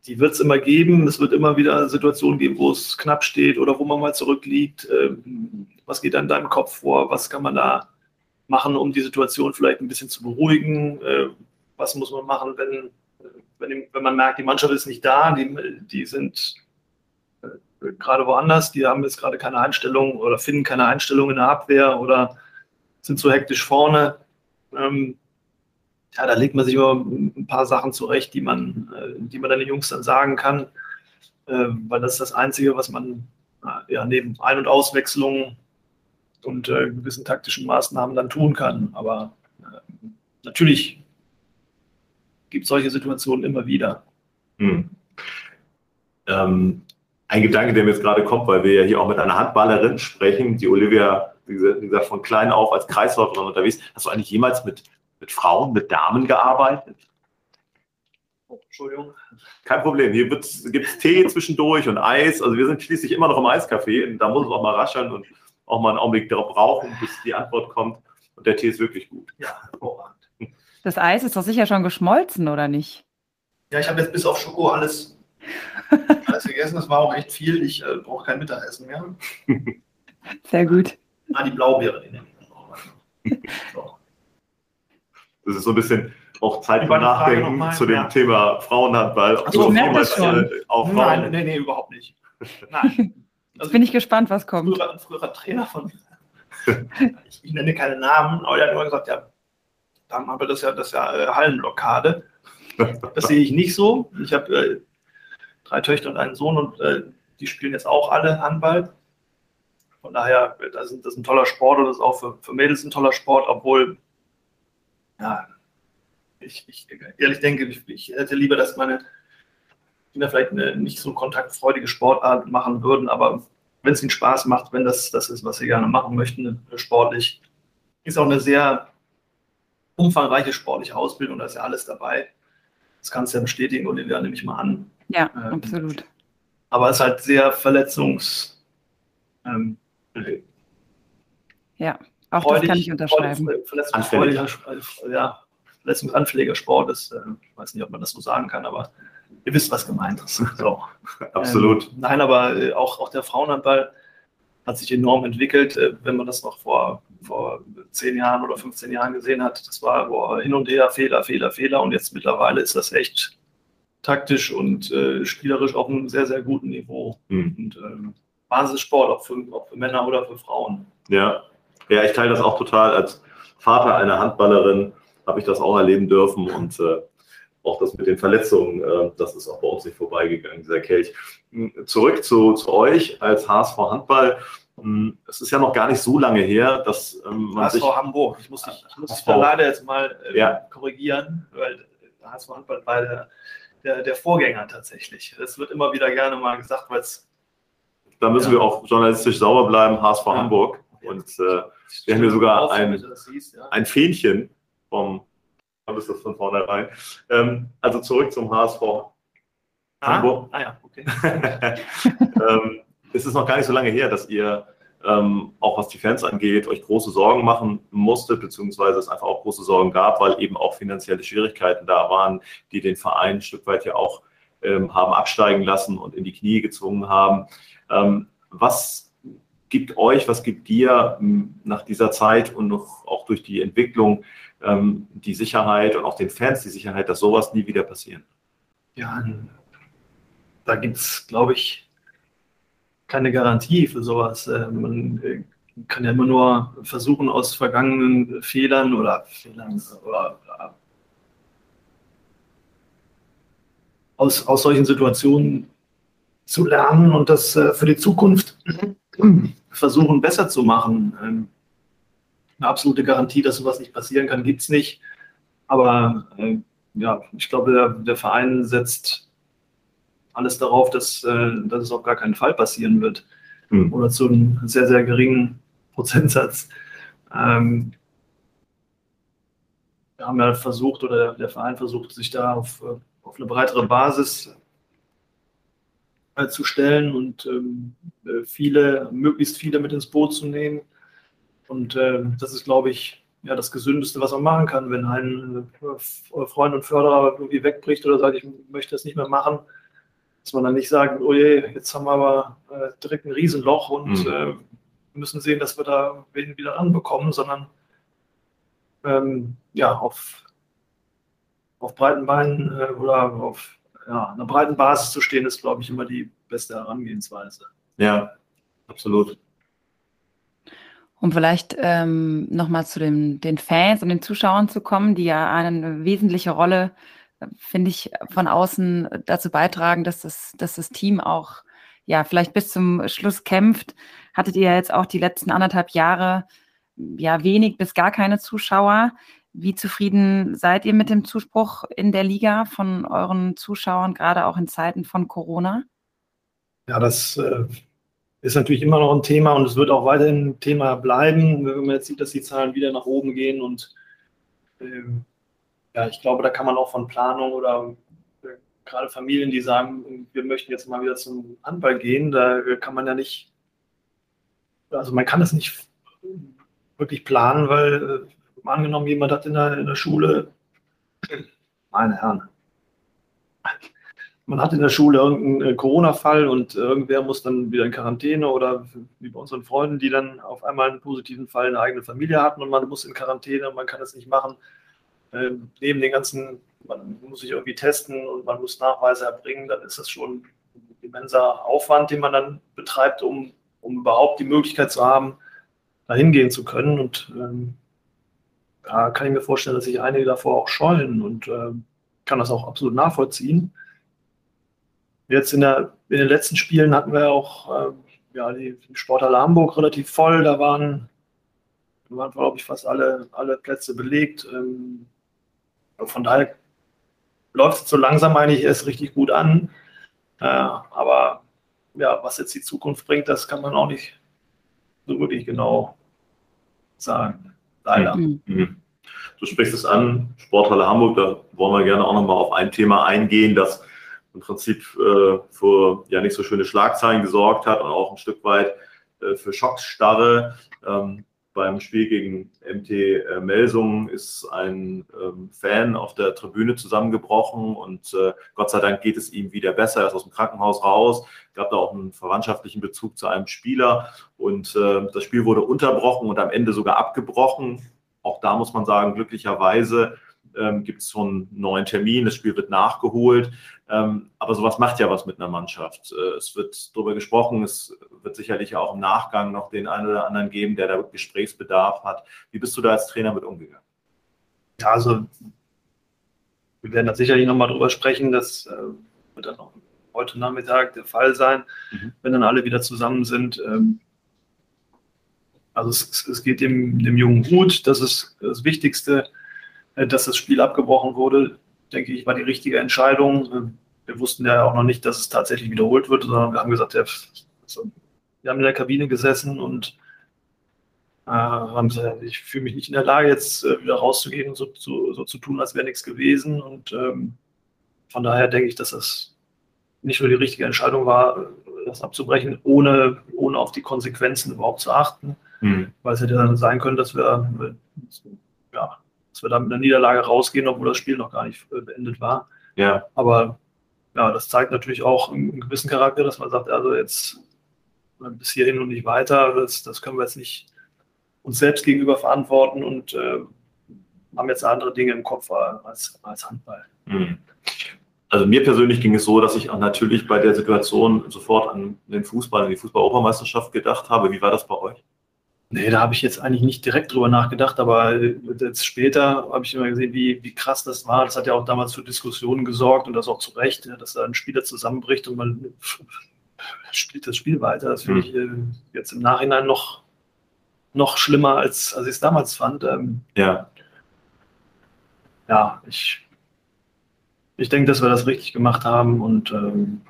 die wird es immer geben. Es wird immer wieder Situationen geben, wo es knapp steht oder wo man mal zurückliegt. Was geht an deinem Kopf vor? Was kann man da machen, um die Situation vielleicht ein bisschen zu beruhigen? Äh, was muss man machen, wenn, wenn, wenn, man merkt, die Mannschaft ist nicht da, die, die sind äh, gerade woanders, die haben jetzt gerade keine Einstellung oder finden keine Einstellung in der Abwehr oder sind so hektisch vorne. Ähm, ja, da legt man sich immer ein paar Sachen zurecht, die man, äh, die man den Jungs dann sagen kann, äh, weil das ist das Einzige, was man äh, ja, neben Ein- und Auswechslungen und äh, gewissen taktischen Maßnahmen dann tun kann. Aber äh, natürlich gibt es solche Situationen immer wieder. Hm. Ähm, ein Gedanke, der mir jetzt gerade kommt, weil wir ja hier auch mit einer Handballerin sprechen, die Olivia, wie gesagt, von klein auf als Kreisläuferin unterwegs. Hast du eigentlich jemals mit, mit Frauen, mit Damen gearbeitet? Oh, Entschuldigung. Kein Problem. Hier gibt es Tee zwischendurch und Eis. Also wir sind schließlich immer noch im Eiscafé. Da muss es auch mal rascheln und auch mal einen Augenblick darauf brauchen, bis die Antwort kommt. Und der Tee ist wirklich gut. Ja, hervorragend. Das Eis ist doch sicher schon geschmolzen, oder nicht? Ja, ich habe jetzt bis auf Schoko alles, alles gegessen. Das war auch echt viel. Ich äh, brauche kein Mittagessen mehr. Sehr gut. Ah, die Blaubeere, die nehme ich dann So. Das ist so ein bisschen auch Zeit für Nachdenken zu dem ja. Thema Frauenhandball. Achso, ich merke das schon. Auf Nein, nee, nee, überhaupt nicht. Nein. Also bin ich gespannt, was kommt. Früher, ein früherer Trainer von ich, ich, nenne keine Namen, aber der hat immer gesagt, ja, dann haben wir das ja, das ja äh, Hallenblockade. Das sehe ich nicht so. Ich habe äh, drei Töchter und einen Sohn und äh, die spielen jetzt auch alle Handball. Von daher, das ist, das ist ein toller Sport und das ist auch für, für Mädels ein toller Sport, obwohl, ja, ich, ich ehrlich denke, ich, ich, hätte lieber, dass meine Kinder vielleicht eine nicht so kontaktfreudige Sportart machen würden, aber wenn es ihnen Spaß macht, wenn das das ist, was sie gerne machen möchten, sportlich, ist auch eine sehr umfangreiche sportliche Ausbildung, da ist ja alles dabei. Das kannst du ja bestätigen, Olivia, nehme ich mal an. Ja, ähm, absolut. Aber es ist halt sehr verletzungs. Ähm, ja, auch freudig, das kann ich unterschreiben. Verletzungsfreudiger, ja, verletzungsanfälliger Sport ist, äh, ich weiß nicht, ob man das so sagen kann, aber ihr wisst, was gemeint ist. So. Absolut. Ähm, nein, aber äh, auch, auch der Frauenhandball hat sich enorm entwickelt. Äh, wenn man das noch vor, vor 10 Jahren oder 15 Jahren gesehen hat, das war boah, hin und her, Fehler, Fehler, Fehler. Und jetzt mittlerweile ist das echt taktisch und äh, spielerisch auf einem sehr, sehr guten Niveau. Mhm. Und äh, Basissport, auch für, auch für Männer oder für Frauen. Ja. ja, ich teile das auch total. Als Vater einer Handballerin habe ich das auch erleben dürfen und äh, auch das mit den Verletzungen, äh, das ist auch bei uns nicht vorbeigegangen, dieser Kelch. Hm, zurück zu, zu euch als HSV Handball. Hm, es ist ja noch gar nicht so lange her, dass ähm, man HSV sich, Hamburg. Ich muss dich, ich muss dich da leider jetzt mal äh, ja. korrigieren, weil HSV Handball war der, der, der, Vorgänger tatsächlich. Das wird immer wieder gerne mal gesagt, weil es. Da müssen ja. wir auch journalistisch sauber bleiben, HSV ja. Hamburg. Und äh, wir haben hier sogar ein, ein Fähnchen vom ist das von vornherein. Ähm, also zurück zum HSV. Ah, Hamburg. ah ja, okay. ähm, es ist noch gar nicht so lange her, dass ihr ähm, auch was die Fans angeht, euch große Sorgen machen musstet, beziehungsweise es einfach auch große Sorgen gab, weil eben auch finanzielle Schwierigkeiten da waren, die den Verein ein Stück weit ja auch ähm, haben absteigen lassen und in die Knie gezwungen haben. Ähm, was gibt euch, was gibt dir nach dieser Zeit und noch auch durch die Entwicklung ähm, die Sicherheit und auch den Fans die Sicherheit, dass sowas nie wieder passieren? Ja, da gibt es, glaube ich, keine Garantie für sowas. Äh, man äh, kann ja immer nur versuchen, aus vergangenen Fehlern oder Fehlern oder äh, aus, aus solchen Situationen zu lernen und das für die Zukunft versuchen besser zu machen. Eine absolute Garantie, dass sowas nicht passieren kann, gibt es nicht. Aber äh, ja, ich glaube, der, der, Verein setzt alles darauf, dass, äh, dass es auf gar keinen Fall passieren wird. Mhm. Oder zu einem sehr, sehr geringen Prozentsatz. Ähm, wir haben ja versucht, oder der Verein versucht, sich da auf, auf eine breitere Basis äh, zu stellen und ähm, viele, möglichst viele mit ins Boot zu nehmen. Und äh, das ist, glaube ich, ja, das Gesündeste, was man machen kann, wenn ein äh, Freund und Förderer irgendwie wegbricht oder sagt, ich möchte das nicht mehr machen, dass man dann nicht sagt, oh je, jetzt haben wir aber äh, direkt ein Riesenloch und mhm. äh, müssen sehen, dass wir da wen wieder ranbekommen, sondern ähm, ja, auf, auf breiten Beinen äh, oder auf ja, einer breiten Basis zu stehen, ist, glaube ich, immer die beste Herangehensweise. Ja, absolut. Um vielleicht ähm, nochmal zu den, den Fans und den Zuschauern zu kommen, die ja eine wesentliche Rolle, äh, finde ich, von außen dazu beitragen, dass das, dass das Team auch ja vielleicht bis zum Schluss kämpft. Hattet ihr jetzt auch die letzten anderthalb Jahre ja wenig bis gar keine Zuschauer. Wie zufrieden seid ihr mit dem Zuspruch in der Liga von euren Zuschauern, gerade auch in Zeiten von Corona? Ja, das äh, ist natürlich immer noch ein Thema und es wird auch weiterhin ein Thema bleiben, wenn man jetzt sieht, dass die Zahlen wieder nach oben gehen. Und ähm, ja, ich glaube, da kann man auch von Planung oder äh, gerade Familien, die sagen, wir möchten jetzt mal wieder zum Handball gehen, da kann man ja nicht, also man kann das nicht wirklich planen, weil äh, angenommen, jemand hat in der, in der Schule, meine Herren, man hat in der Schule irgendeinen äh, Corona-Fall und irgendwer muss dann wieder in Quarantäne oder wie bei unseren Freunden, die dann auf einmal einen positiven Fall in der eigenen Familie hatten und man muss in Quarantäne und man kann es nicht machen. Ähm, neben den ganzen, man muss sich irgendwie testen und man muss Nachweise erbringen, dann ist das schon ein immenser Aufwand, den man dann betreibt, um, um überhaupt die Möglichkeit zu haben, da hingehen zu können. Und ähm, da kann ich mir vorstellen, dass sich einige davor auch scheuen und ähm, kann das auch absolut nachvollziehen. Jetzt in, der, in den letzten Spielen hatten wir auch äh, ja, die Sporthalle Hamburg relativ voll. Da waren, waren glaube ich, fast alle, alle Plätze belegt. Ähm, von daher läuft es so langsam eigentlich erst richtig gut an. Äh, aber ja, was jetzt die Zukunft bringt, das kann man auch nicht so wirklich genau sagen. Leider. Mhm. mhm. Du sprichst es an, Sporthalle Hamburg, da wollen wir gerne auch nochmal auf ein Thema eingehen, das im Prinzip äh, für ja nicht so schöne Schlagzeilen gesorgt hat und auch ein Stück weit äh, für Schocksstarre. Ähm, beim Spiel gegen MT äh, Melsungen ist ein ähm, Fan auf der Tribüne zusammengebrochen und äh, Gott sei Dank geht es ihm wieder besser. Er ist aus dem Krankenhaus raus, gab da auch einen verwandtschaftlichen Bezug zu einem Spieler und äh, das Spiel wurde unterbrochen und am Ende sogar abgebrochen. Auch da muss man sagen, glücklicherweise ähm, gibt es so einen neuen Termin, das Spiel wird nachgeholt. Ähm, aber sowas macht ja was mit einer Mannschaft. Äh, es wird darüber gesprochen, es wird sicherlich auch im Nachgang noch den einen oder anderen geben, der da Gesprächsbedarf hat. Wie bist du da als Trainer mit umgegangen? Ja, also wir werden da sicherlich nochmal drüber sprechen. Das äh, wird dann auch heute Nachmittag der Fall sein, mhm. wenn dann alle wieder zusammen sind. Ähm, also es, es geht dem, dem Jungen gut, das ist das Wichtigste. Äh, dass das Spiel abgebrochen wurde, denke ich, war die richtige Entscheidung. Äh, wir wussten ja auch noch nicht, dass es tatsächlich wiederholt wird, sondern wir haben gesagt, ja, wir haben in der Kabine gesessen und äh, haben gesagt, ich fühle mich nicht in der Lage, jetzt äh, wieder rauszugehen und so, so, so, zu tun, als wäre nichts gewesen. Und ähm, von daher denke ich, dass das nicht nur die richtige Entscheidung war, das abzubrechen, ohne, ohne auf die Konsequenzen überhaupt zu achten. Mhm. Weil es hätte dann sein können, dass wir ja, dass wir da mit einer Niederlage rausgehen, obwohl das Spiel noch gar nicht äh, beendet war. Ja. Aber ja, das zeigt natürlich auch einen gewissen Charakter, dass man sagt, also jetzt bis hierhin und nicht weiter, das, das können wir jetzt nicht uns selbst gegenüber verantworten und äh, haben jetzt andere Dinge im Kopf als, als Handball. Mhm. Also mir persönlich ging es so, dass ich natürlich bei der Situation sofort an den Fußball, an die Fußball-Europameisterschaft gedacht habe. Wie war das bei euch? Nee, da habe ich jetzt eigentlich nicht direkt drüber nachgedacht, aber jetzt später habe ich immer gesehen, wie, wie krass das war. Das hat ja auch damals für Diskussionen gesorgt und das auch zu Recht, dass da ein Spieler zusammenbricht und man spielt das Spiel weiter. Das finde hm. ich äh, jetzt im Nachhinein noch, noch schlimmer, als, als ich es damals fand. Ähm, ja. Ja, ich, ich denke, dass wir das richtig gemacht haben und ähm,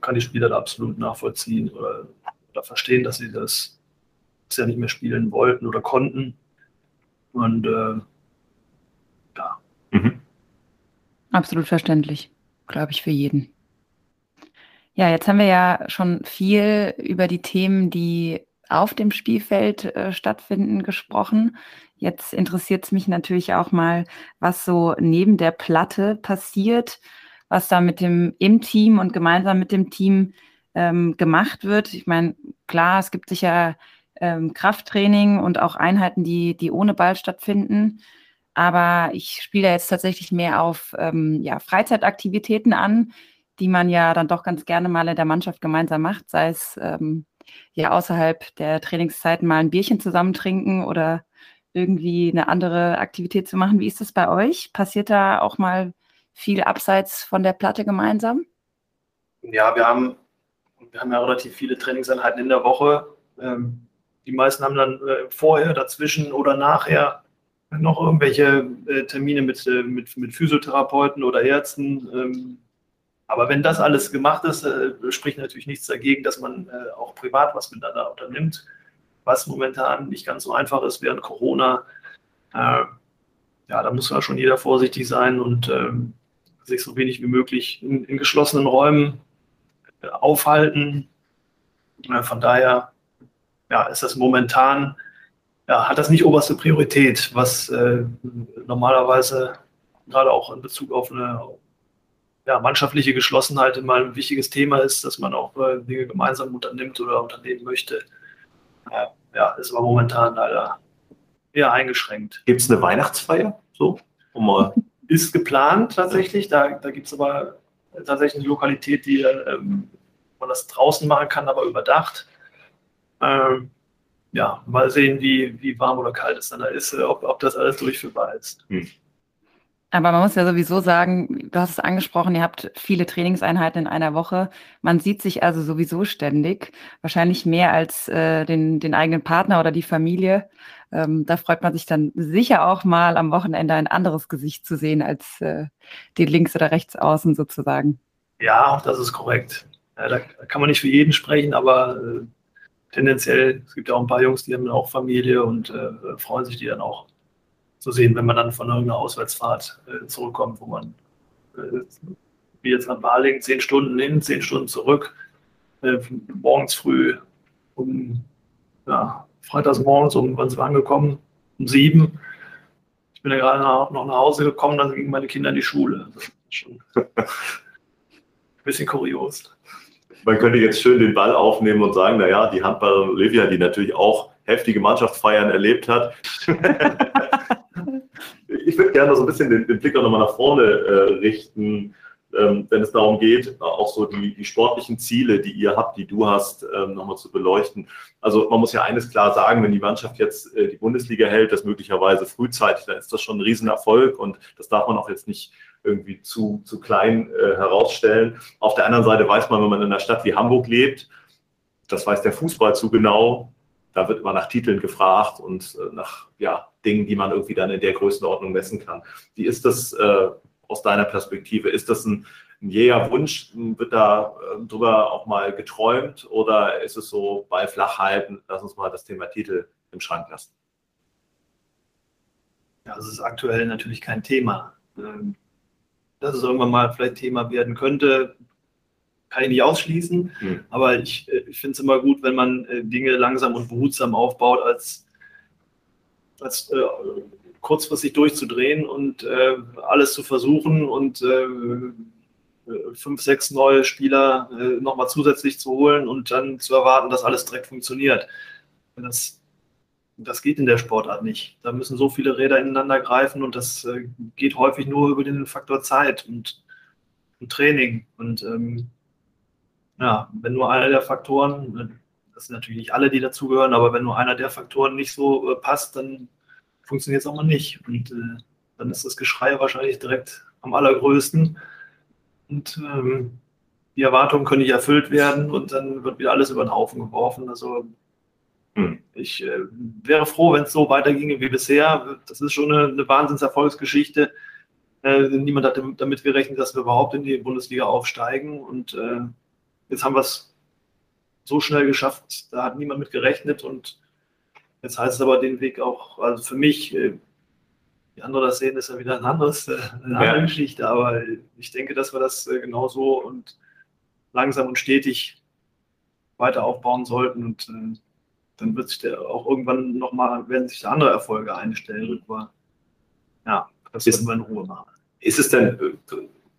kann die Spieler da absolut nachvollziehen oder, oder verstehen, dass sie das es ja nicht mehr spielen wollten oder konnten. Und äh, ja. Mhm. Absolut verständlich, glaube ich, für jeden. Ja, jetzt haben wir ja schon viel über die Themen, die auf dem Spielfeld äh, stattfinden, gesprochen. Jetzt interessiert es mich natürlich auch mal, was so neben der Platte passiert, was da mit dem im Team und gemeinsam mit dem Team ähm, gemacht wird. Ich meine, klar, es gibt sicher ähm, Krafttraining und auch Einheiten, die, die ohne Ball stattfinden. Aber ich spiele jetzt tatsächlich mehr auf ähm, ja, Freizeitaktivitäten an, die man ja dann doch ganz gerne mal in der Mannschaft gemeinsam macht, sei es ähm, ja außerhalb der Trainingszeiten mal ein Bierchen zusammen trinken oder irgendwie eine andere Aktivität zu machen. Wie ist das bei euch? Passiert da auch mal viel abseits von der Platte gemeinsam? Ja, wir haben, wir haben ja relativ viele Trainingseinheiten in der Woche. Ähm, die meisten haben dann äh, vorher, dazwischen oder nachher noch irgendwelche äh, Termine mit, äh, mit, mit Physiotherapeuten oder Ärzten. Ähm, aber wenn das alles gemacht ist, äh, spricht natürlich nichts dagegen, dass man äh, auch privat was miteinander unternimmt, was momentan nicht ganz so einfach ist während Corona. Äh, ja, da muss ja schon jeder vorsichtig sein und ähm, sich so wenig wie möglich in, in geschlossenen Räumen aufhalten. von daher ja, ist das momentan, ja, hat das nicht oberste Priorität, was äh, normalerweise gerade auch in Bezug auf eine ja, mannschaftliche Geschlossenheit immer ein wichtiges Thema ist, dass man auch äh, Dinge gemeinsam unternimmt oder unternehmen möchte. Ja, ja, ist aber momentan leider eher eingeschränkt. Gibt es eine Weihnachtsfeier? So, um. Ist geplant tatsächlich. Da, da gibt es aber tatsächlich eine Lokalität, die ähm, man das draußen machen kann, aber überdacht. Ähm, ja, mal sehen, wie, wie warm oder kalt es dann da ist, ob, ob das alles durchführbar ist. Hm. Aber man muss ja sowieso sagen, du hast es angesprochen, ihr habt viele Trainingseinheiten in einer Woche. Man sieht sich also sowieso ständig, wahrscheinlich mehr als äh, den, den eigenen Partner oder die Familie. Ähm, da freut man sich dann sicher auch mal am Wochenende ein anderes Gesicht zu sehen als äh, die links oder rechts außen sozusagen. Ja, das ist korrekt. Ja, da kann man nicht für jeden sprechen, aber äh, tendenziell, es gibt ja auch ein paar Jungs, die haben auch Familie und äh, freuen sich die dann auch zu sehen, wenn man dann von irgendeiner Auswärtsfahrt äh, zurückkommt, wo man äh, wie jetzt an Baling zehn Stunden hin, zehn Stunden zurück, äh, morgens früh um ja, freitags morgens um wann sind wir angekommen? Um sieben. Ich bin ja gerade noch nach Hause gekommen, dann gingen meine Kinder in die Schule. Ist schon ein bisschen kurios. Man könnte jetzt schön den Ball aufnehmen und sagen, naja, die Handballerin Olivia, die natürlich auch heftige Mannschaftsfeiern erlebt hat. ich würde gerne so ein bisschen den, den Blick auch nochmal nach vorne äh, richten ähm, wenn es darum geht, auch so die, die, sportlichen Ziele, die ihr habt, die du hast, ähm, nochmal zu beleuchten. Also man muss ja eines klar sagen, wenn die Mannschaft jetzt äh, die Bundesliga hält, das möglicherweise frühzeitig, dann ist das schon ein Riesenerfolg und das darf man auch jetzt nicht irgendwie zu, zu klein äh, herausstellen. Auf der anderen Seite weiß man, wenn man in einer Stadt wie Hamburg lebt, das weiß der Fußball zu genau, da wird immer nach Titeln gefragt und äh, nach ja, Dingen, die man irgendwie dann in der Größenordnung messen kann. Wie ist das äh, aus deiner Perspektive? Ist das ein, ein jäher Wunsch? Wird da äh, drüber auch mal geträumt oder ist es so bei Flachhalten, lass uns mal das Thema Titel im Schrank lassen? Ja, das ist aktuell natürlich kein Thema. Ähm, dass es irgendwann mal vielleicht Thema werden könnte, kann ich nicht ausschließen. Hm. Aber ich, äh, ich finde es immer gut, wenn man äh, Dinge langsam und behutsam aufbaut, als, als äh, kurzfristig durchzudrehen und äh, alles zu versuchen und äh, fünf, sechs neue Spieler äh, nochmal zusätzlich zu holen und dann zu erwarten, dass alles direkt funktioniert. Das, das geht in der Sportart nicht. Da müssen so viele Räder ineinander greifen und das äh, geht häufig nur über den Faktor Zeit und, und Training. Und ähm, ja, wenn nur einer der Faktoren, das sind natürlich nicht alle, die dazugehören, aber wenn nur einer der Faktoren nicht so äh, passt, dann funktioniert es auch mal nicht. Und äh, dann ist das Geschrei wahrscheinlich direkt am allergrößten. Und ähm, die Erwartungen können nicht erfüllt werden und dann wird wieder alles über den Haufen geworfen. Also. Ich äh, wäre froh, wenn es so weiterginge wie bisher. Das ist schon eine, eine Wahnsinnserfolgsgeschichte. Äh, niemand hat damit gerechnet, dass wir überhaupt in die Bundesliga aufsteigen. Und äh, jetzt haben wir es so schnell geschafft. Da hat niemand mit gerechnet und Jetzt heißt es aber den Weg auch, also für mich, äh, die andere das sehen, ist ja wieder ein anderes, äh, eine andere ja. Geschichte, aber ich denke, dass wir das äh, genauso und langsam und stetig weiter aufbauen sollten und dann wird sich der auch irgendwann nochmal, werden sich da andere Erfolge einstellen. Aber ja, das ist, werden wir in Ruhe machen. Ist es denn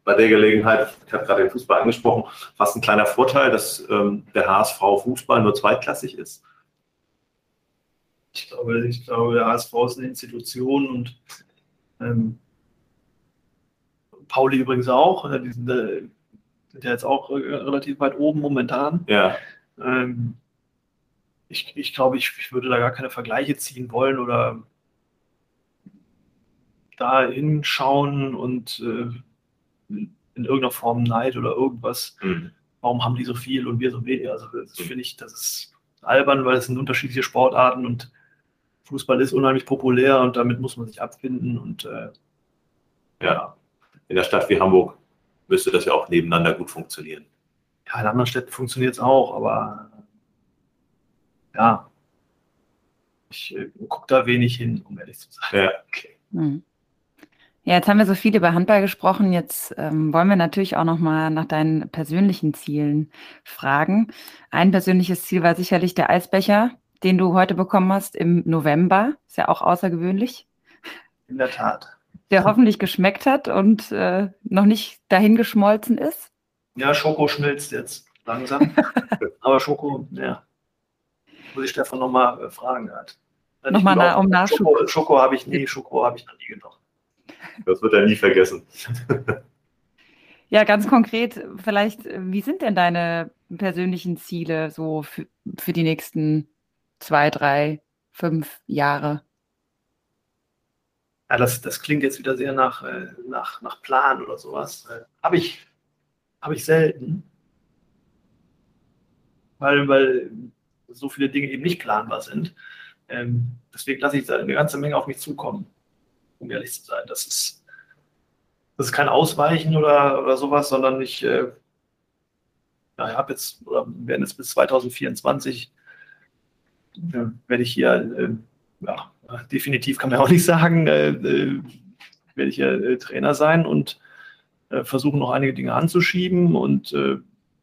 bei der Gelegenheit, ich habe gerade den Fußball angesprochen, fast ein kleiner Vorteil, dass ähm, der HSV Fußball nur zweitklassig ist? Ich glaube, ich glaube, der HSV ist eine Institution und ähm, Pauli übrigens auch. Die sind, äh, sind, ja jetzt auch äh, relativ weit oben momentan. Ja. Ähm, ich, ich glaube, ich, ich würde da gar keine Vergleiche ziehen wollen oder da hinschauen und äh, in irgendeiner Form Neid oder irgendwas. Mhm. Warum haben die so viel und wir so wenig? Also das mhm. finde ich, das ist albern, weil es sind unterschiedliche Sportarten und Fußball ist unheimlich populär und damit muss man sich abfinden. Und äh, ja, in der Stadt wie Hamburg müsste das ja auch nebeneinander gut funktionieren. Ja, in anderen Städten funktioniert es auch, aber ja, ich äh, gucke da wenig hin, um ehrlich zu sein. Ja, okay. Mhm. Ja, jetzt haben wir so viel über Handball gesprochen. Jetzt ähm, wollen wir natürlich auch noch mal nach deinen persönlichen Zielen fragen. Ein persönliches Ziel war sicherlich der Eisbecher den du heute bekommen hast im November. Ist ja auch außergewöhnlich. In der Tat. Der hoffentlich geschmeckt hat und äh, noch nicht dahin geschmolzen ist. Ja, Schoko schmilzt jetzt langsam. Aber Schoko, ja. Muss ich Stefan nochmal äh, fragen. Hat. Nochmal na, um Nachschub. Schoko, Schoko habe ich, nee, Schoko habe ich noch nie genommen. Das wird er nie vergessen. Ja, ganz konkret, vielleicht, wie sind denn deine persönlichen Ziele so für, für die nächsten zwei, drei, fünf Jahre? Ja, das, das klingt jetzt wieder sehr nach, äh, nach, nach Plan oder sowas. Äh, Habe ich, hab ich selten. Weil, weil so viele Dinge eben nicht planbar sind. Ähm, deswegen lasse ich da eine ganze Menge auf mich zukommen, um ehrlich zu sein. Das ist, das ist kein Ausweichen oder, oder sowas, sondern ich äh, ja, habe jetzt, oder werden jetzt bis 2024, äh, werde ich hier, äh, ja, definitiv kann man auch nicht sagen, äh, äh, werde ich hier äh, Trainer sein und versuchen noch einige Dinge anzuschieben und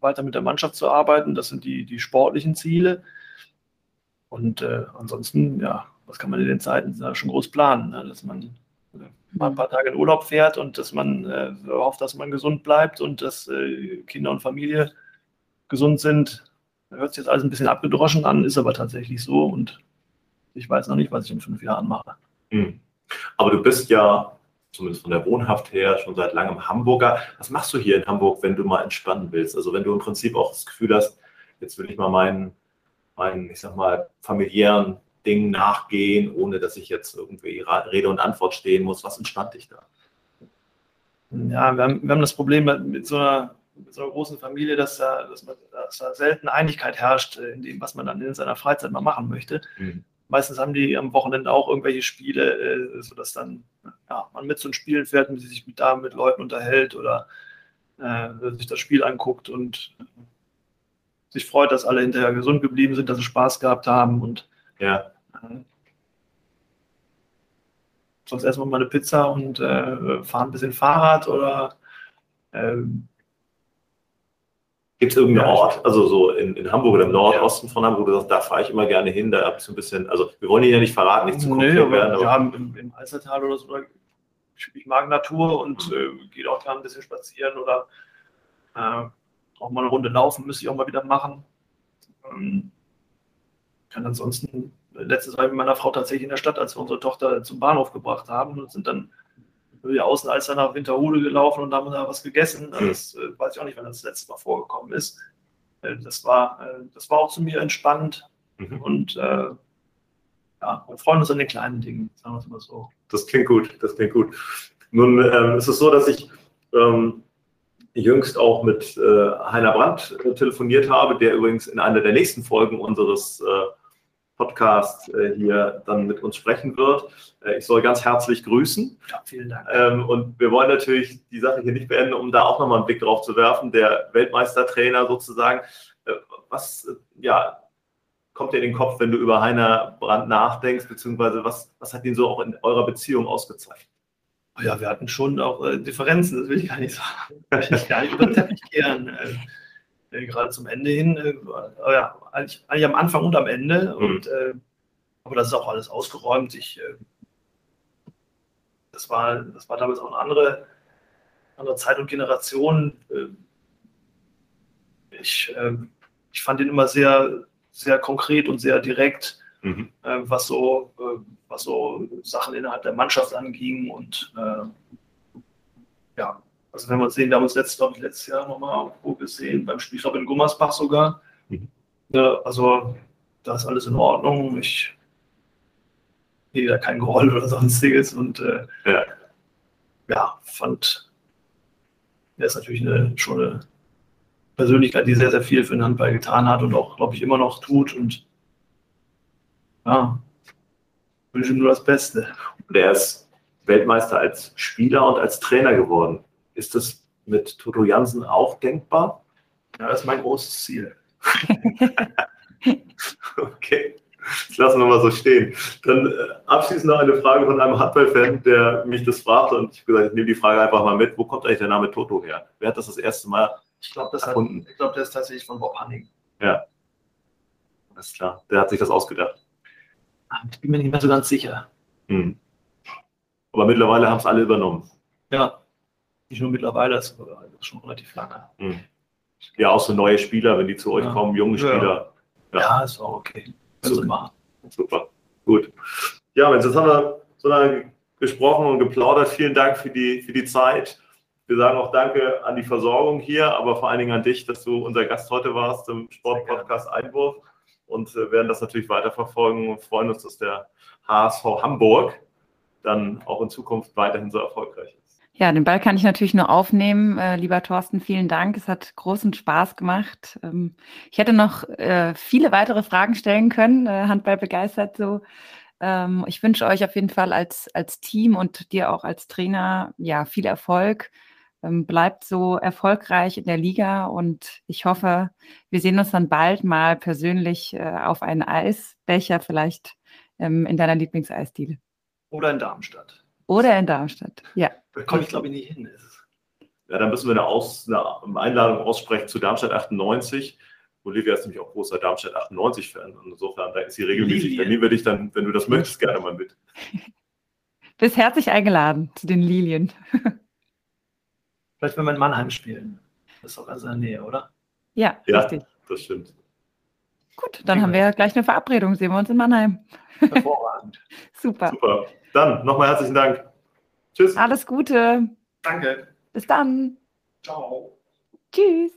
weiter mit der Mannschaft zu arbeiten. Das sind die, die sportlichen Ziele. Und äh, ansonsten, ja, was kann man in den Zeiten da schon groß planen? Ne? Dass man äh, mal ein paar Tage in Urlaub fährt und dass man äh, hofft, dass man gesund bleibt und dass äh, Kinder und Familie gesund sind. Hört sich jetzt alles ein bisschen abgedroschen an, ist aber tatsächlich so und ich weiß noch nicht, was ich in fünf Jahren mache. Hm. Aber du bist ja zumindest von der Wohnhaft her, schon seit langem Hamburger. Was machst du hier in Hamburg, wenn du mal entspannen willst? Also wenn du im Prinzip auch das Gefühl hast, jetzt will ich mal meinen, meinen ich sag mal, familiären Dingen nachgehen, ohne dass ich jetzt irgendwie Rede und Antwort stehen muss. Was entspannt dich da? Ja, wir haben, wir haben das Problem mit so einer, mit so einer großen Familie, dass da, dass, man, dass da selten Einigkeit herrscht in dem, was man dann in seiner Freizeit mal machen möchte. Mhm. Meistens haben die am Wochenende auch irgendwelche Spiele, äh, sodass dann ja, man mit so einem Spielen fährt und sich mit, da mit Leuten unterhält oder äh, sich das Spiel anguckt und sich freut, dass alle hinterher gesund geblieben sind, dass sie Spaß gehabt haben und ja. Äh, sonst erstmal mal eine Pizza und äh, fahren ein bisschen Fahrrad oder ähm, Gibt es irgendeinen ja, Ort, also so in, in, Hamburg oder im Nordosten ja. von Hamburg, wo du sagst, da fahre ich immer gerne hin, da habe ich so ein bisschen, also wir wollen ihn ja nicht verraten, nicht zu konkret nee, aber werden. Aber wir haben im, im Alstertal oder so, ich mag Natur und äh, gehe auch gerne ein bisschen spazieren oder äh, auch mal eine Runde laufen, müsste ich auch mal wieder machen. Ähm, kann ansonsten, letztes Mal mit meiner Frau tatsächlich in der Stadt, als wir unsere Tochter zum Bahnhof gebracht haben und sind dann wir außen als dann nach Winterhude gelaufen und haben da was gegessen. Also das äh, weiß ich auch nicht, wann das, das letzte Mal vorgekommen ist. Äh, das, war, äh, das war auch zu mir entspannt. Mhm. Und äh, ja, wir freuen uns an den kleinen Dingen, sagen wir es mal so. Das klingt gut, das klingt gut. Nun ähm, ist es so, dass ich ähm, jüngst auch mit äh, Heiner Brandt äh, telefoniert habe, der übrigens in einer der nächsten Folgen unseres äh, Podcast äh, hier dann mit uns sprechen wird. Äh, ich soll ganz herzlich grüßen. Ja, vielen Dank. Ähm, und wir wollen natürlich die Sache hier nicht beenden, um da auch nochmal einen Blick drauf zu werfen. Der Weltmeistertrainer sozusagen. Äh, was, ja, kommt dir in den Kopf, wenn du über Heiner Brandt nachdenkst, beziehungsweise was, was hat ihn so auch in eurer Beziehung ausgezeichnet? Oh ja, wir hatten schon auch Differenzen, das will ich gar nicht sagen. Das will ich gar nicht über den Teppich kehren. Äh, äh, gerade zum Ende hin, äh, ja, eigentlich, eigentlich, am Anfang und am Ende. Mhm. Und, äh, aber das ist auch alles ausgeräumt. Ich, äh, das, war, das war damals auch eine andere, andere Zeit und Generation. Äh, ich, äh, ich fand ihn immer sehr, sehr konkret und sehr direkt, mhm. was, so, was so Sachen innerhalb der Mannschaft anging. Und ja, also wenn wir uns sehen, wir haben uns letztes, glaube ich, letztes Jahr nochmal irgendwo gesehen, beim Spiel, ich glaube in Gummersbach sogar. Mhm. Ja, also da ist alles in Ordnung. Ich sehe da kein Groll oder sonstiges. Und äh, ja. ja. fand, er ist natürlich eine, schon eine Persönlichkeit, die sehr, sehr viel für den Handball getan hat und auch, glaube ich, immer noch tut. Und ja, wünsche ihm nur das Beste. Und er ist Weltmeister als Spieler und als Trainer geworden. Ist das mit Toto Jansen auch denkbar? Ja, das ist mein großes Ziel. okay, das lassen wir mal so stehen. Dann äh, abschließend noch eine Frage von einem Handballfan, der mich das fragte und ich habe gesagt, ich nehme die Frage einfach mal mit. Wo kommt eigentlich der Name Toto her? Wer hat das das erste Mal ich glaub, das erfunden? Hat, ich glaube, der ist tatsächlich von Bob Hanning. Ja, alles klar. Der hat sich das ausgedacht. Ah, ich bin mir nicht mehr so ganz sicher. Hm. Aber mittlerweile haben es alle übernommen. Ja, nicht nur mittlerweile, das ist schon relativ lange. Hm. Ja, auch so neue Spieler, wenn die zu euch ja. kommen, junge Spieler. Ja, ja ist auch okay. Super. Super. Gut. Ja, Mensch, jetzt haben wir so lange gesprochen und geplaudert. Vielen Dank für die, für die Zeit. Wir sagen auch Danke an die Versorgung hier, aber vor allen Dingen an dich, dass du unser Gast heute warst im Sportpodcast Einwurf und äh, werden das natürlich weiterverfolgen und freuen uns, dass der HSV Hamburg dann auch in Zukunft weiterhin so erfolgreich ist. Ja, den Ball kann ich natürlich nur aufnehmen. Äh, lieber Thorsten, vielen Dank. Es hat großen Spaß gemacht. Ähm, ich hätte noch äh, viele weitere Fragen stellen können, äh, Handball begeistert so. Ähm, ich wünsche euch auf jeden Fall als, als Team und dir auch als Trainer ja viel Erfolg. Ähm, bleibt so erfolgreich in der Liga und ich hoffe, wir sehen uns dann bald mal persönlich äh, auf einen Eisbecher, vielleicht ähm, in deiner Lieblingseisdiele. Oder in Darmstadt. Oder in Darmstadt, ja. Da komme ich, glaube ich, nicht hin. Ja, dann müssen wir eine, Aus, eine Einladung aussprechen zu Darmstadt 98. Olivia ist nämlich auch großer Darmstadt 98-Fan. Und insofern, da ist sie regelmäßig. Lilien. Dann nehmen wir dich dann, wenn du das möchtest, gerne mal mit. Bist herzlich eingeladen zu den Lilien. Vielleicht, wenn wir in Mannheim spielen. Das ist auch ganz in der Nähe, oder? Ja, ja richtig. das stimmt. Gut, dann haben wir ja gleich eine Verabredung. Sehen wir uns in Mannheim. Hervorragend. Super. Super. Dann nochmal herzlichen Dank. Tschüss. Alles Gute. Danke. Bis dann. Ciao. Tschüss.